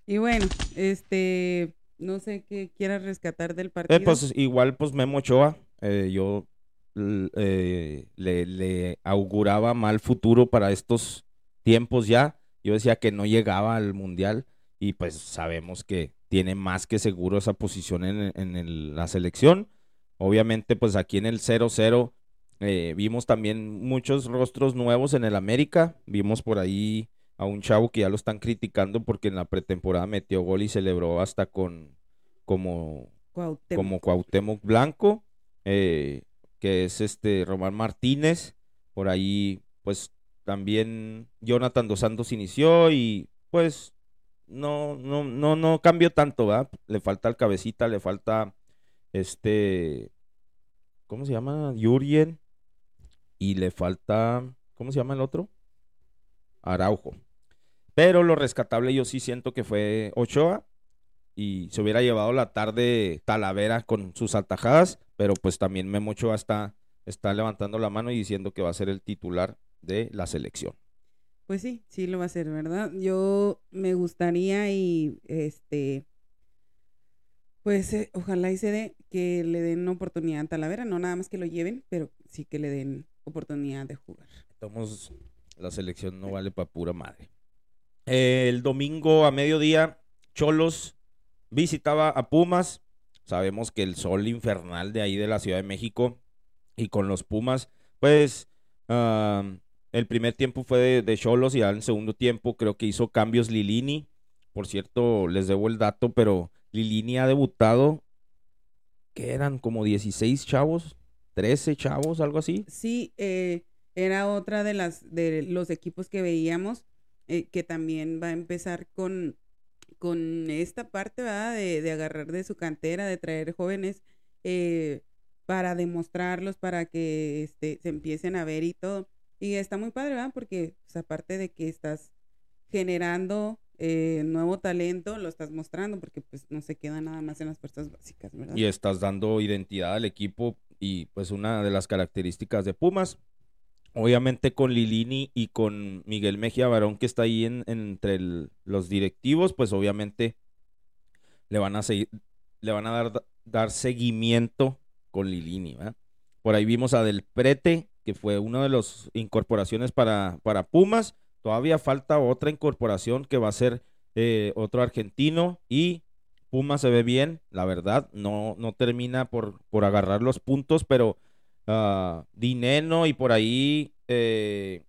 Y bueno, este, no sé qué quieras rescatar del partido. Eh, pues igual, pues Memo Ochoa, eh, yo eh, le, le auguraba mal futuro para estos tiempos ya. Yo decía que no llegaba al Mundial y pues sabemos que tiene más que seguro esa posición en, en el- la selección. Obviamente, pues aquí en el 0-0 eh, vimos también muchos rostros nuevos en el América. Vimos por ahí a un chavo que ya lo están criticando porque en la pretemporada metió gol y celebró hasta con como Cuauhtémoc. como Cuauhtémoc Blanco, eh, que es este Román Martínez, por ahí pues también Jonathan Dos Santos inició y pues no, no, no, no cambió tanto, ¿verdad? Le falta el cabecita, le falta este, ¿cómo se llama? Yurien y le falta, ¿cómo se llama el otro? Araujo. Pero lo rescatable yo sí siento que fue Ochoa y se hubiera llevado la tarde Talavera con sus atajadas, pero pues también Memo Ochoa está, está levantando la mano y diciendo que va a ser el titular de la selección. Pues sí, sí lo va a hacer, ¿verdad? Yo me gustaría y este, pues eh, ojalá y se dé que le den oportunidad a Talavera, no nada más que lo lleven, pero sí que le den oportunidad de jugar. Estamos, la selección no vale para pura madre. El domingo a mediodía, Cholos visitaba a Pumas. Sabemos que el sol infernal de ahí de la Ciudad de México y con los Pumas, pues ah, el primer tiempo fue de, Cholos y al el segundo tiempo creo que hizo cambios Lilini. Por cierto, les debo el dato, pero Lilini ha debutado, que eran como 16 chavos, 13 chavos, algo así. Sí, eh, era otra de las de los equipos que veíamos eh, que también va a empezar con con esta parte. De, de agarrar de su cantera, de traer jóvenes eh, para demostrarlos, para que este, se empiecen a ver y todo. Y está muy padre, ¿verdad? Porque pues, aparte de que estás generando eh, nuevo talento, lo estás mostrando, porque pues no se queda nada más en las fuerzas básicas, ¿verdad? y estás dando identidad al equipo y pues una de las características de Pumas, obviamente con Lilini y con Miguel Mejía Barón que está ahí en, entre los directivos, pues obviamente le van a seguir, le van a dar, dar seguimiento con Lilini, ¿verdad? Por ahí vimos a Del Prete, que fue una de las incorporaciones para, para Pumas. Todavía falta otra incorporación que va a ser eh, otro argentino y Pumas se ve bien, la verdad. No, no termina por, por agarrar los puntos, pero ah, Dineno y por ahí. eh,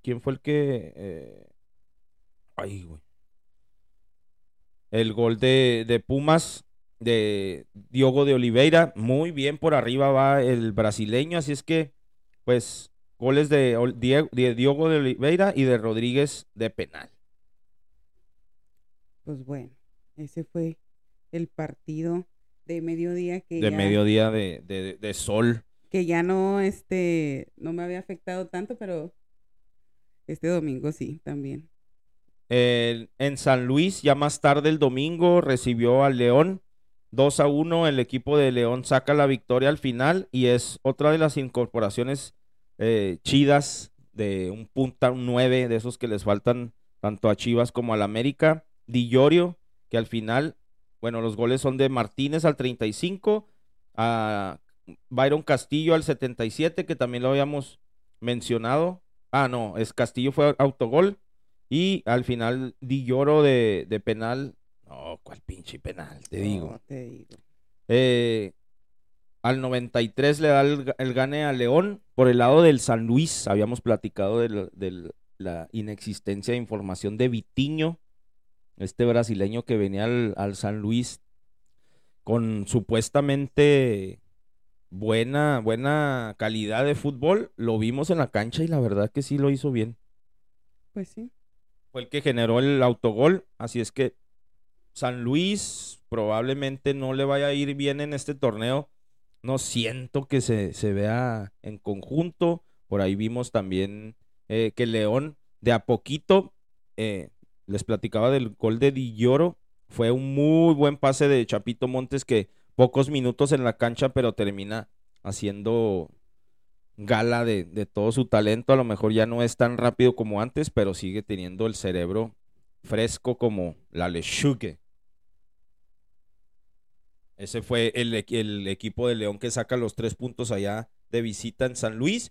¿Quién fue el que.? eh, ay, güey. El gol de, de Pumas de Diogo de Oliveira. Muy bien por arriba va el brasileño. Así es que, pues, goles de, Diego- de Diogo de Oliveira y de Rodríguez de penal. Pues bueno, ese fue el partido de mediodía que De ya, mediodía de, de- de sol. que ya no este no me había afectado tanto, pero este domingo sí también. Eh, en San Luis, ya más tarde el domingo, recibió al León 2 a 1. El equipo de León saca la victoria al final y es otra de las incorporaciones eh, chidas de un punta, un 9 de esos que les faltan tanto a Chivas como al América. Di Llorio, que al final, bueno, los goles son de Martínez al 35, a Byron Castillo al 77, que también lo habíamos mencionado. Ah, no, es Castillo fue autogol. Y al final Di Lloro de, de penal. No, ¿cuál pinche penal? Te digo. te digo. Eh, al 93 le da el, el, gane a León. Por el lado del San Luis, habíamos platicado de, de la inexistencia de información de Vitiño, este brasileño que venía al, al San Luis con supuestamente buena, buena calidad de fútbol. Lo vimos en la cancha y la verdad que sí lo hizo bien. Pues sí. Fue el que generó el autogol, así es que San Luis probablemente no le vaya a ir bien en este torneo. No siento que se, se vea en conjunto. Por ahí vimos también eh, que León de a poquito, eh, les platicaba del gol de Di Lloro, fue un muy buen pase de Chapito Montes que pocos minutos en la cancha, pero termina haciendo gala de, de, todo su talento. A lo mejor ya no es tan rápido como antes, pero sigue teniendo el cerebro fresco como la lechugue. Ese fue el, equipo de León que saca los tres puntos allá de visita en San Luis.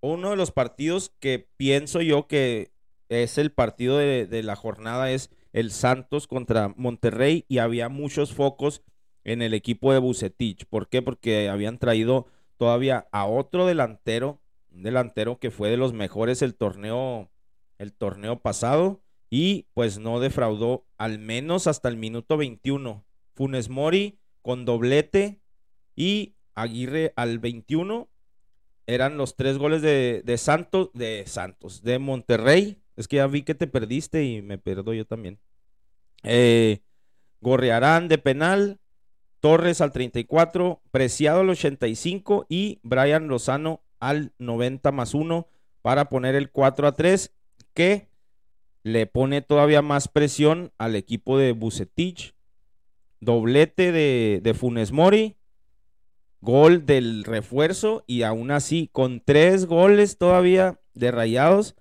Uno de los partidos que pienso yo que es el partido de, de la jornada es el Santos contra Monterrey y había muchos focos en el equipo de Bucetich. ¿Por qué? Porque habían traído todavía a otro delantero, un delantero que fue de los mejores el torneo, el torneo pasado y pues no defraudó al menos hasta el minuto 21. Funes Mori con doblete y Aguirre al 21 eran los tres goles de, Santos, de Santos, de Monterrey. Es que ya vi que te perdiste y me pierdo yo también. Eh, Gorrearán de penal, Torres al 34, Preciado al 85 y Brian Lozano al 90 más 1 para poner el 4 a 3 que le pone todavía más presión al equipo de Bucetich. Doblete de, de Funes Mori, gol del refuerzo y aún así con tres goles todavía de rayados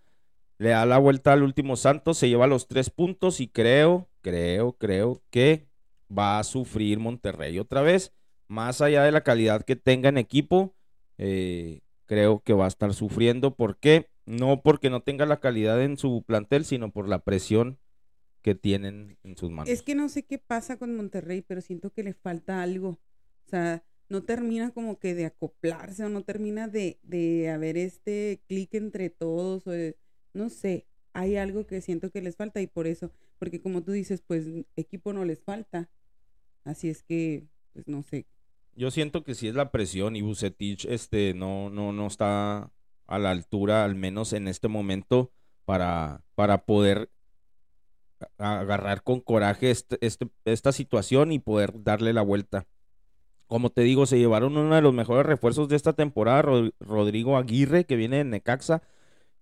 le da la vuelta al último Santos, se lleva los tres puntos y creo, creo, creo que va a sufrir Monterrey otra vez. Más allá de la calidad que tenga en equipo, eh, creo que va a estar sufriendo. ¿Por qué? No porque no tenga la calidad en su plantel, sino por la presión que tienen en sus manos. Es que no sé qué pasa con Monterrey, pero siento que le falta algo. O sea, no termina como que de acoplarse o no termina de, de haber este clic entre todos. O no sé, hay algo que siento que les falta y por eso, porque como tú dices, pues equipo no les falta. Así es que, pues no sé. Yo siento que sí es la presión y Bucetich este, no, no, no está a la altura, al menos en este momento, para, para poder agarrar con coraje este, este, esta situación y poder darle la vuelta. Como te digo, se llevaron uno de los mejores refuerzos de esta temporada, Rodrigo Aguirre, que viene de Necaxa.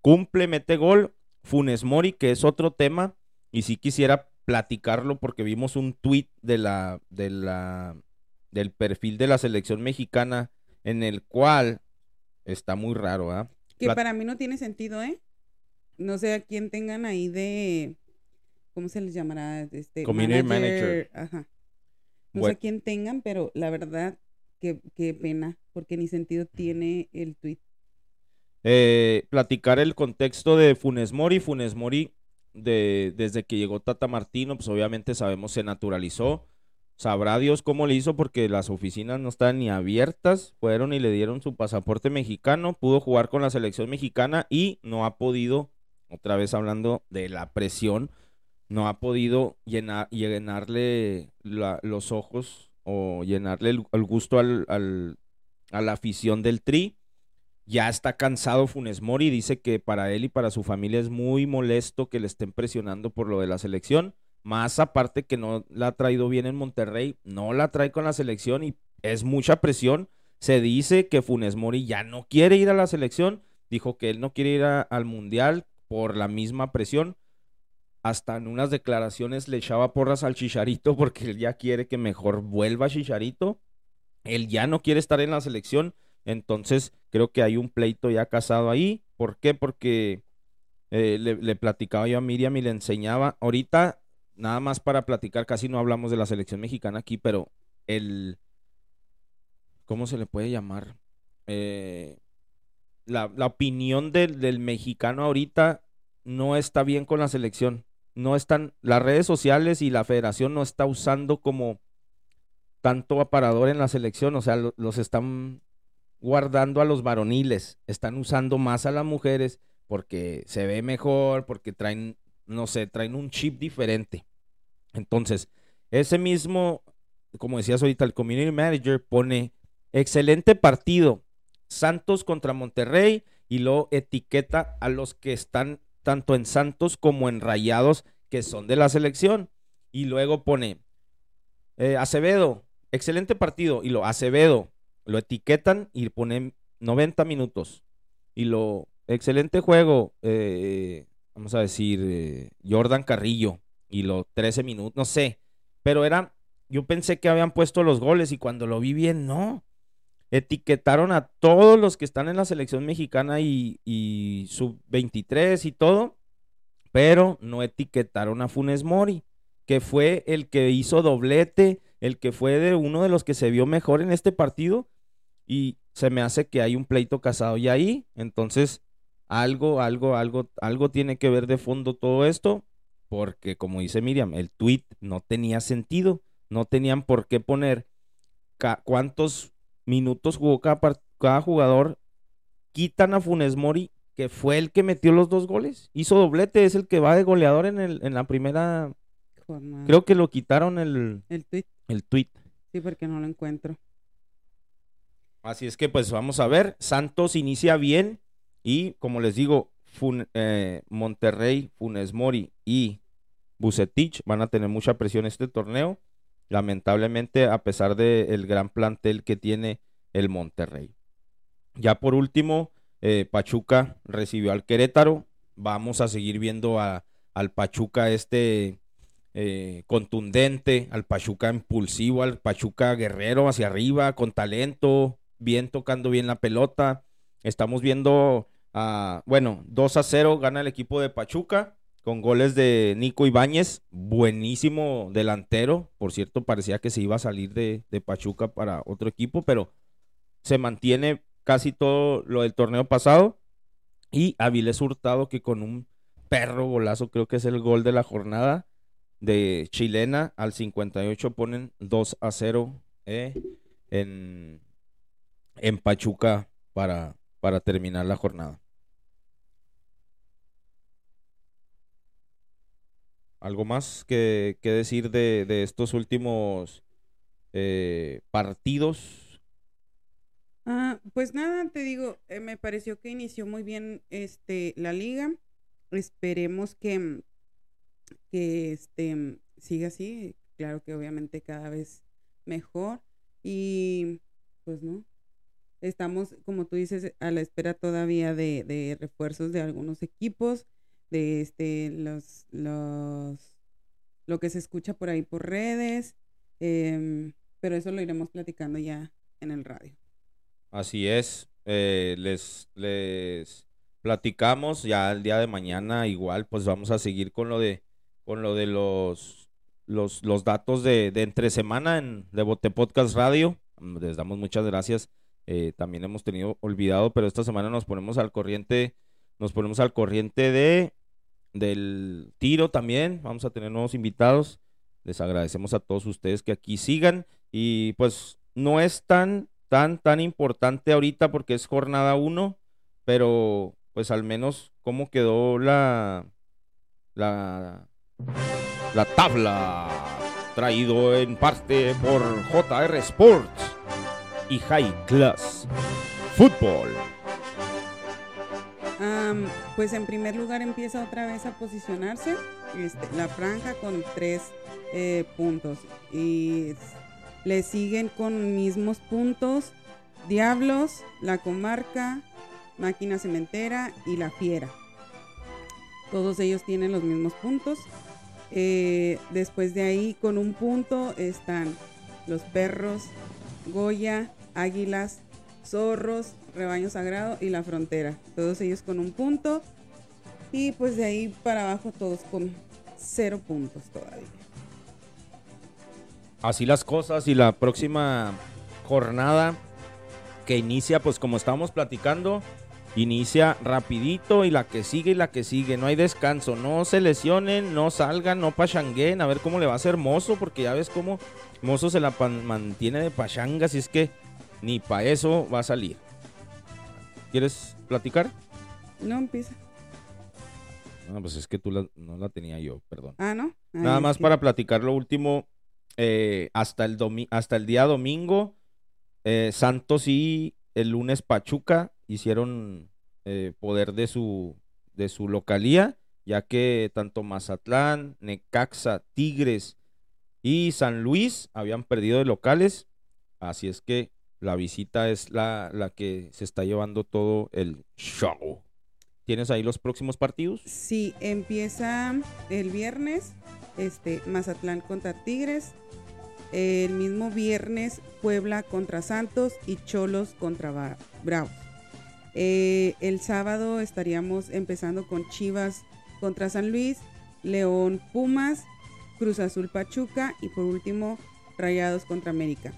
Cumple, mete gol. Funes Mori, que es otro tema. Y si quisiera platicarlo porque vimos un tweet de la, de la, del perfil de la selección mexicana en el cual está muy raro, ¿ah? Que para mí no tiene sentido, ¿eh? No sé a quién tengan ahí de, ¿cómo se les llamará? Este, Community manager. Ajá. No sé quién tengan, pero la verdad, qué, qué pena, porque ni sentido tiene el tweet. Eh, platicar el contexto de Funes Mori. Funes Mori de, desde que llegó Tata Martino, pues obviamente sabemos se naturalizó. Sabrá Dios cómo le hizo porque las oficinas no están ni abiertas. Fueron y le dieron su pasaporte mexicano. Pudo jugar con la selección mexicana y no ha podido, otra vez hablando de la presión, no ha podido llenar, llenarle los ojos o llenarle el, gusto al, al, a la afición del Tri ya está cansado Funes Mori, dice que para él y para su familia es muy molesto que le estén presionando por lo de la selección, más aparte que no la ha traído bien en Monterrey, no la trae con la selección y es mucha presión. Se dice que Funes Mori ya no quiere ir a la selección, dijo que él no quiere ir al Mundial por la misma presión. Hasta en unas declaraciones le echaba porras al Chicharito <laughs> porque él ya quiere que mejor vuelva Chicharito. Él ya no quiere estar en la selección. Entonces creo que hay un pleito ya casado ahí. ¿Por qué? Porque eh, le, platicaba yo a Miriam y le enseñaba. Ahorita, nada más para platicar, casi no hablamos de la selección mexicana aquí, pero el... ¿Cómo se le puede llamar? Eh, la, opinión del mexicano ahorita no está bien con la selección no están, las redes sociales y la federación no está usando como tanto aparador en la selección, o sea, los están guardando a los varoniles, están usando más a las mujeres porque se ve mejor, porque traen, no sé, traen un chip diferente. Entonces, ese mismo, como decías ahorita, el community manager pone excelente partido, Santos contra Monterrey, y lo etiqueta a los que están tanto en Santos como en Rayados, que son de la selección. Y luego pone eh, Acevedo, excelente partido. Y lo Acevedo, lo etiquetan y ponen 90 minutos. Y lo excelente juego, eh, vamos a decir, eh, Jordan Carrillo. Y lo 13 minutos, no sé. Pero era, yo pensé que habían puesto los goles y cuando lo vi bien, no etiquetaron a todos los que están en la selección mexicana y, sub-23 y todo, pero no etiquetaron a Funes Mori, que fue el que hizo doblete, el que fue de uno de los que se vio mejor en este partido y se me hace que hay un pleito casado y ahí, entonces algo, algo, algo, algo tiene que ver de fondo todo esto, porque como dice Miriam, el tweet no tenía sentido, no tenían por qué poner cuántos minutos jugó cada, jugador, quitan a Funes Mori, que fue el que metió los dos goles. Hizo doblete, es el que va de goleador en, el, en la primera. Creo que lo quitaron el, el tweet. El tweet. Sí, porque no lo encuentro. Así es que pues vamos a ver. Santos inicia bien y como les digo, eh, Monterrey, Funes Mori y Bucetich van a tener mucha presión este torneo lamentablemente a pesar del gran plantel que tiene el Monterrey. Ya por último, eh, Pachuca recibió al Querétaro. Vamos a seguir viendo al Pachuca este eh, contundente, al Pachuca impulsivo, al Pachuca guerrero hacia arriba, con talento, bien tocando bien la pelota. Estamos viendo, a, bueno, 2 a 0 gana el equipo de Pachuca con goles de Nico Ibáñez, buenísimo delantero. Por cierto, parecía que se iba a salir de, Pachuca para otro equipo, pero se mantiene casi todo lo del torneo pasado. Y Avilés Hurtado, que con un perro golazo, creo que es el gol de la jornada de chilena, al 58 ponen 2 a 0 eh, en, en Pachuca para, para terminar la jornada. ¿Algo más que, decir de, estos últimos eh, partidos? Ah, pues nada, te digo, eh, me pareció que inició muy bien este la liga. Esperemos que, que este siga así. Claro que obviamente cada vez mejor. Y pues no. Estamos, como tú dices, a la espera todavía de refuerzos de algunos equipos de este, los, los, lo que se escucha por ahí por redes, em, pero eso lo iremos platicando ya en el radio. Así es, eh, les, les platicamos ya el día de mañana igual, pues vamos a seguir con lo de, con lo de los, los, los datos de, de entre semana en Devote Podcast Radio. Les damos muchas gracias. Eh, también hemos tenido olvidado, pero esta semana nos ponemos al corriente, nos ponemos al corriente de del tiro también. Vamos a tener nuevos invitados. Les agradecemos a todos ustedes que aquí sigan. Y pues no es tan, tan, tan importante ahorita porque es jornada uno, pero pues al menos cómo quedó la, la, la tabla. Traído en parte por JR Sports y High Class Football pues en primer lugar empieza otra vez a posicionarse este, la franja con tres eh, puntos y le siguen con mismos puntos Diablos, La Comarca, Máquina Cementera y La Fiera. Todos ellos tienen los mismos puntos. Eh, después de ahí, con un punto, están los perros, Goya, águilas, zorros, rebaño sagrado y la frontera. Todos ellos con un punto. Y pues de ahí para abajo todos con cero puntos todavía. Así las cosas y la próxima jornada que inicia, pues como estábamos platicando, inicia rapidito y la que sigue y la que sigue. No hay descanso, no se lesionen, no salgan, no pachanguen, a ver cómo le va a hacer Mozo, porque ya ves cómo Mozo se la mantiene de pachanga, si es que ni para eso va a salir. ¿Quieres platicar? No, empieza. No, pues es que tú no la tenía yo, perdón. Ah, ¿no? Nada más para platicar lo último, eh, hasta, el hasta el día domingo, eh, Santos y el lunes Pachuca hicieron eh, poder de su, de su localía, ya que tanto Mazatlán, Necaxa, Tigres y San Luis habían perdido de locales, así es que la visita es la, la que se está llevando todo el show. ¿Tienes ahí los próximos partidos? Sí, empieza el viernes, este, Mazatlán contra Tigres. El mismo viernes, Puebla contra Santos y Cholos contra Bravos. Eh, el sábado estaríamos empezando con Chivas contra San Luis, León Pumas, Cruz Azul Pachuca y por último Rayados contra América.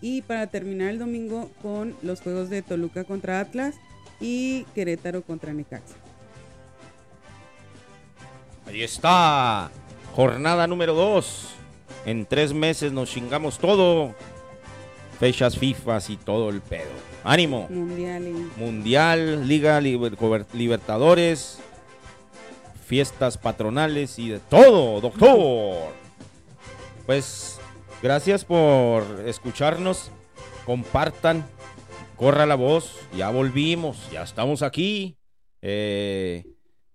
Y para terminar el domingo con los juegos de Toluca contra Atlas y Querétaro contra Necaxa. Ahí está. Jornada número 2. En tres meses nos chingamos todo. Fechas FIFA y todo el pedo. Ánimo. Mundial. Mundial, Liga Libertadores, fiestas patronales y de todo, doctor. Pues gracias por escucharnos. Compartan corra la voz, ya volvimos, ya estamos aquí. Eh,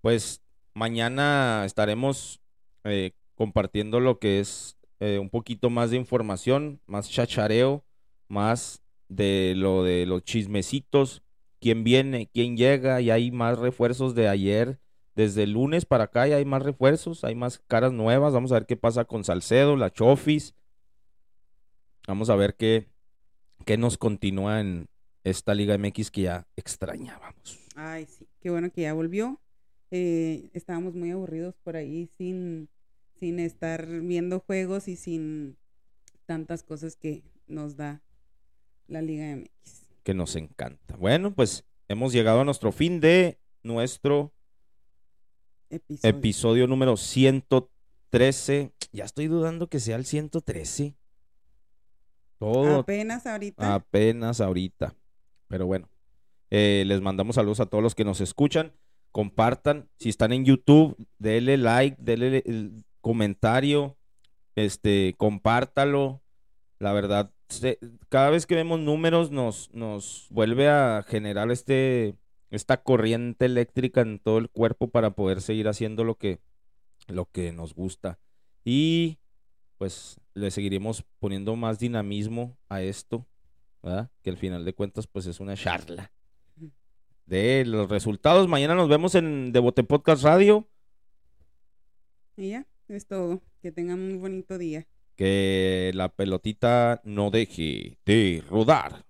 pues mañana estaremos eh, compartiendo lo que es eh, un poquito más de información, más chachareo, más de lo de los chismecitos, quién viene, quién llega, y hay más refuerzos de ayer. Desde el lunes para acá ya hay más refuerzos, hay más caras nuevas. Vamos a ver qué pasa con Salcedo, la Chofis. Vamos a ver qué, qué nos continúa en, esta Liga MX que ya extrañábamos. Ay, sí, qué bueno que ya volvió. Eh, estábamos muy aburridos por ahí sin, sin estar viendo juegos y sin tantas cosas que nos da la Liga MX. Que nos encanta. Bueno, pues hemos llegado a nuestro fin de nuestro episodio, episodio número 113. Ya estoy dudando que sea el 113. Todo. Apenas ahorita. Apenas ahorita. Pero bueno, eh, les mandamos saludos a todos los que nos escuchan. Compartan. Si están en YouTube, denle like, denle el comentario. Este, compártalo. La verdad, cada vez que vemos números nos, nos vuelve a generar este, esta corriente eléctrica en todo el cuerpo para poder seguir haciendo lo que, lo que nos gusta. Y pues le seguiremos poniendo más dinamismo a esto que al final de cuentas pues es una charla. De los resultados, mañana nos vemos en Devote Podcast Radio. Y ya, es todo. Que tengan un bonito día. Que la pelotita no deje de rodar.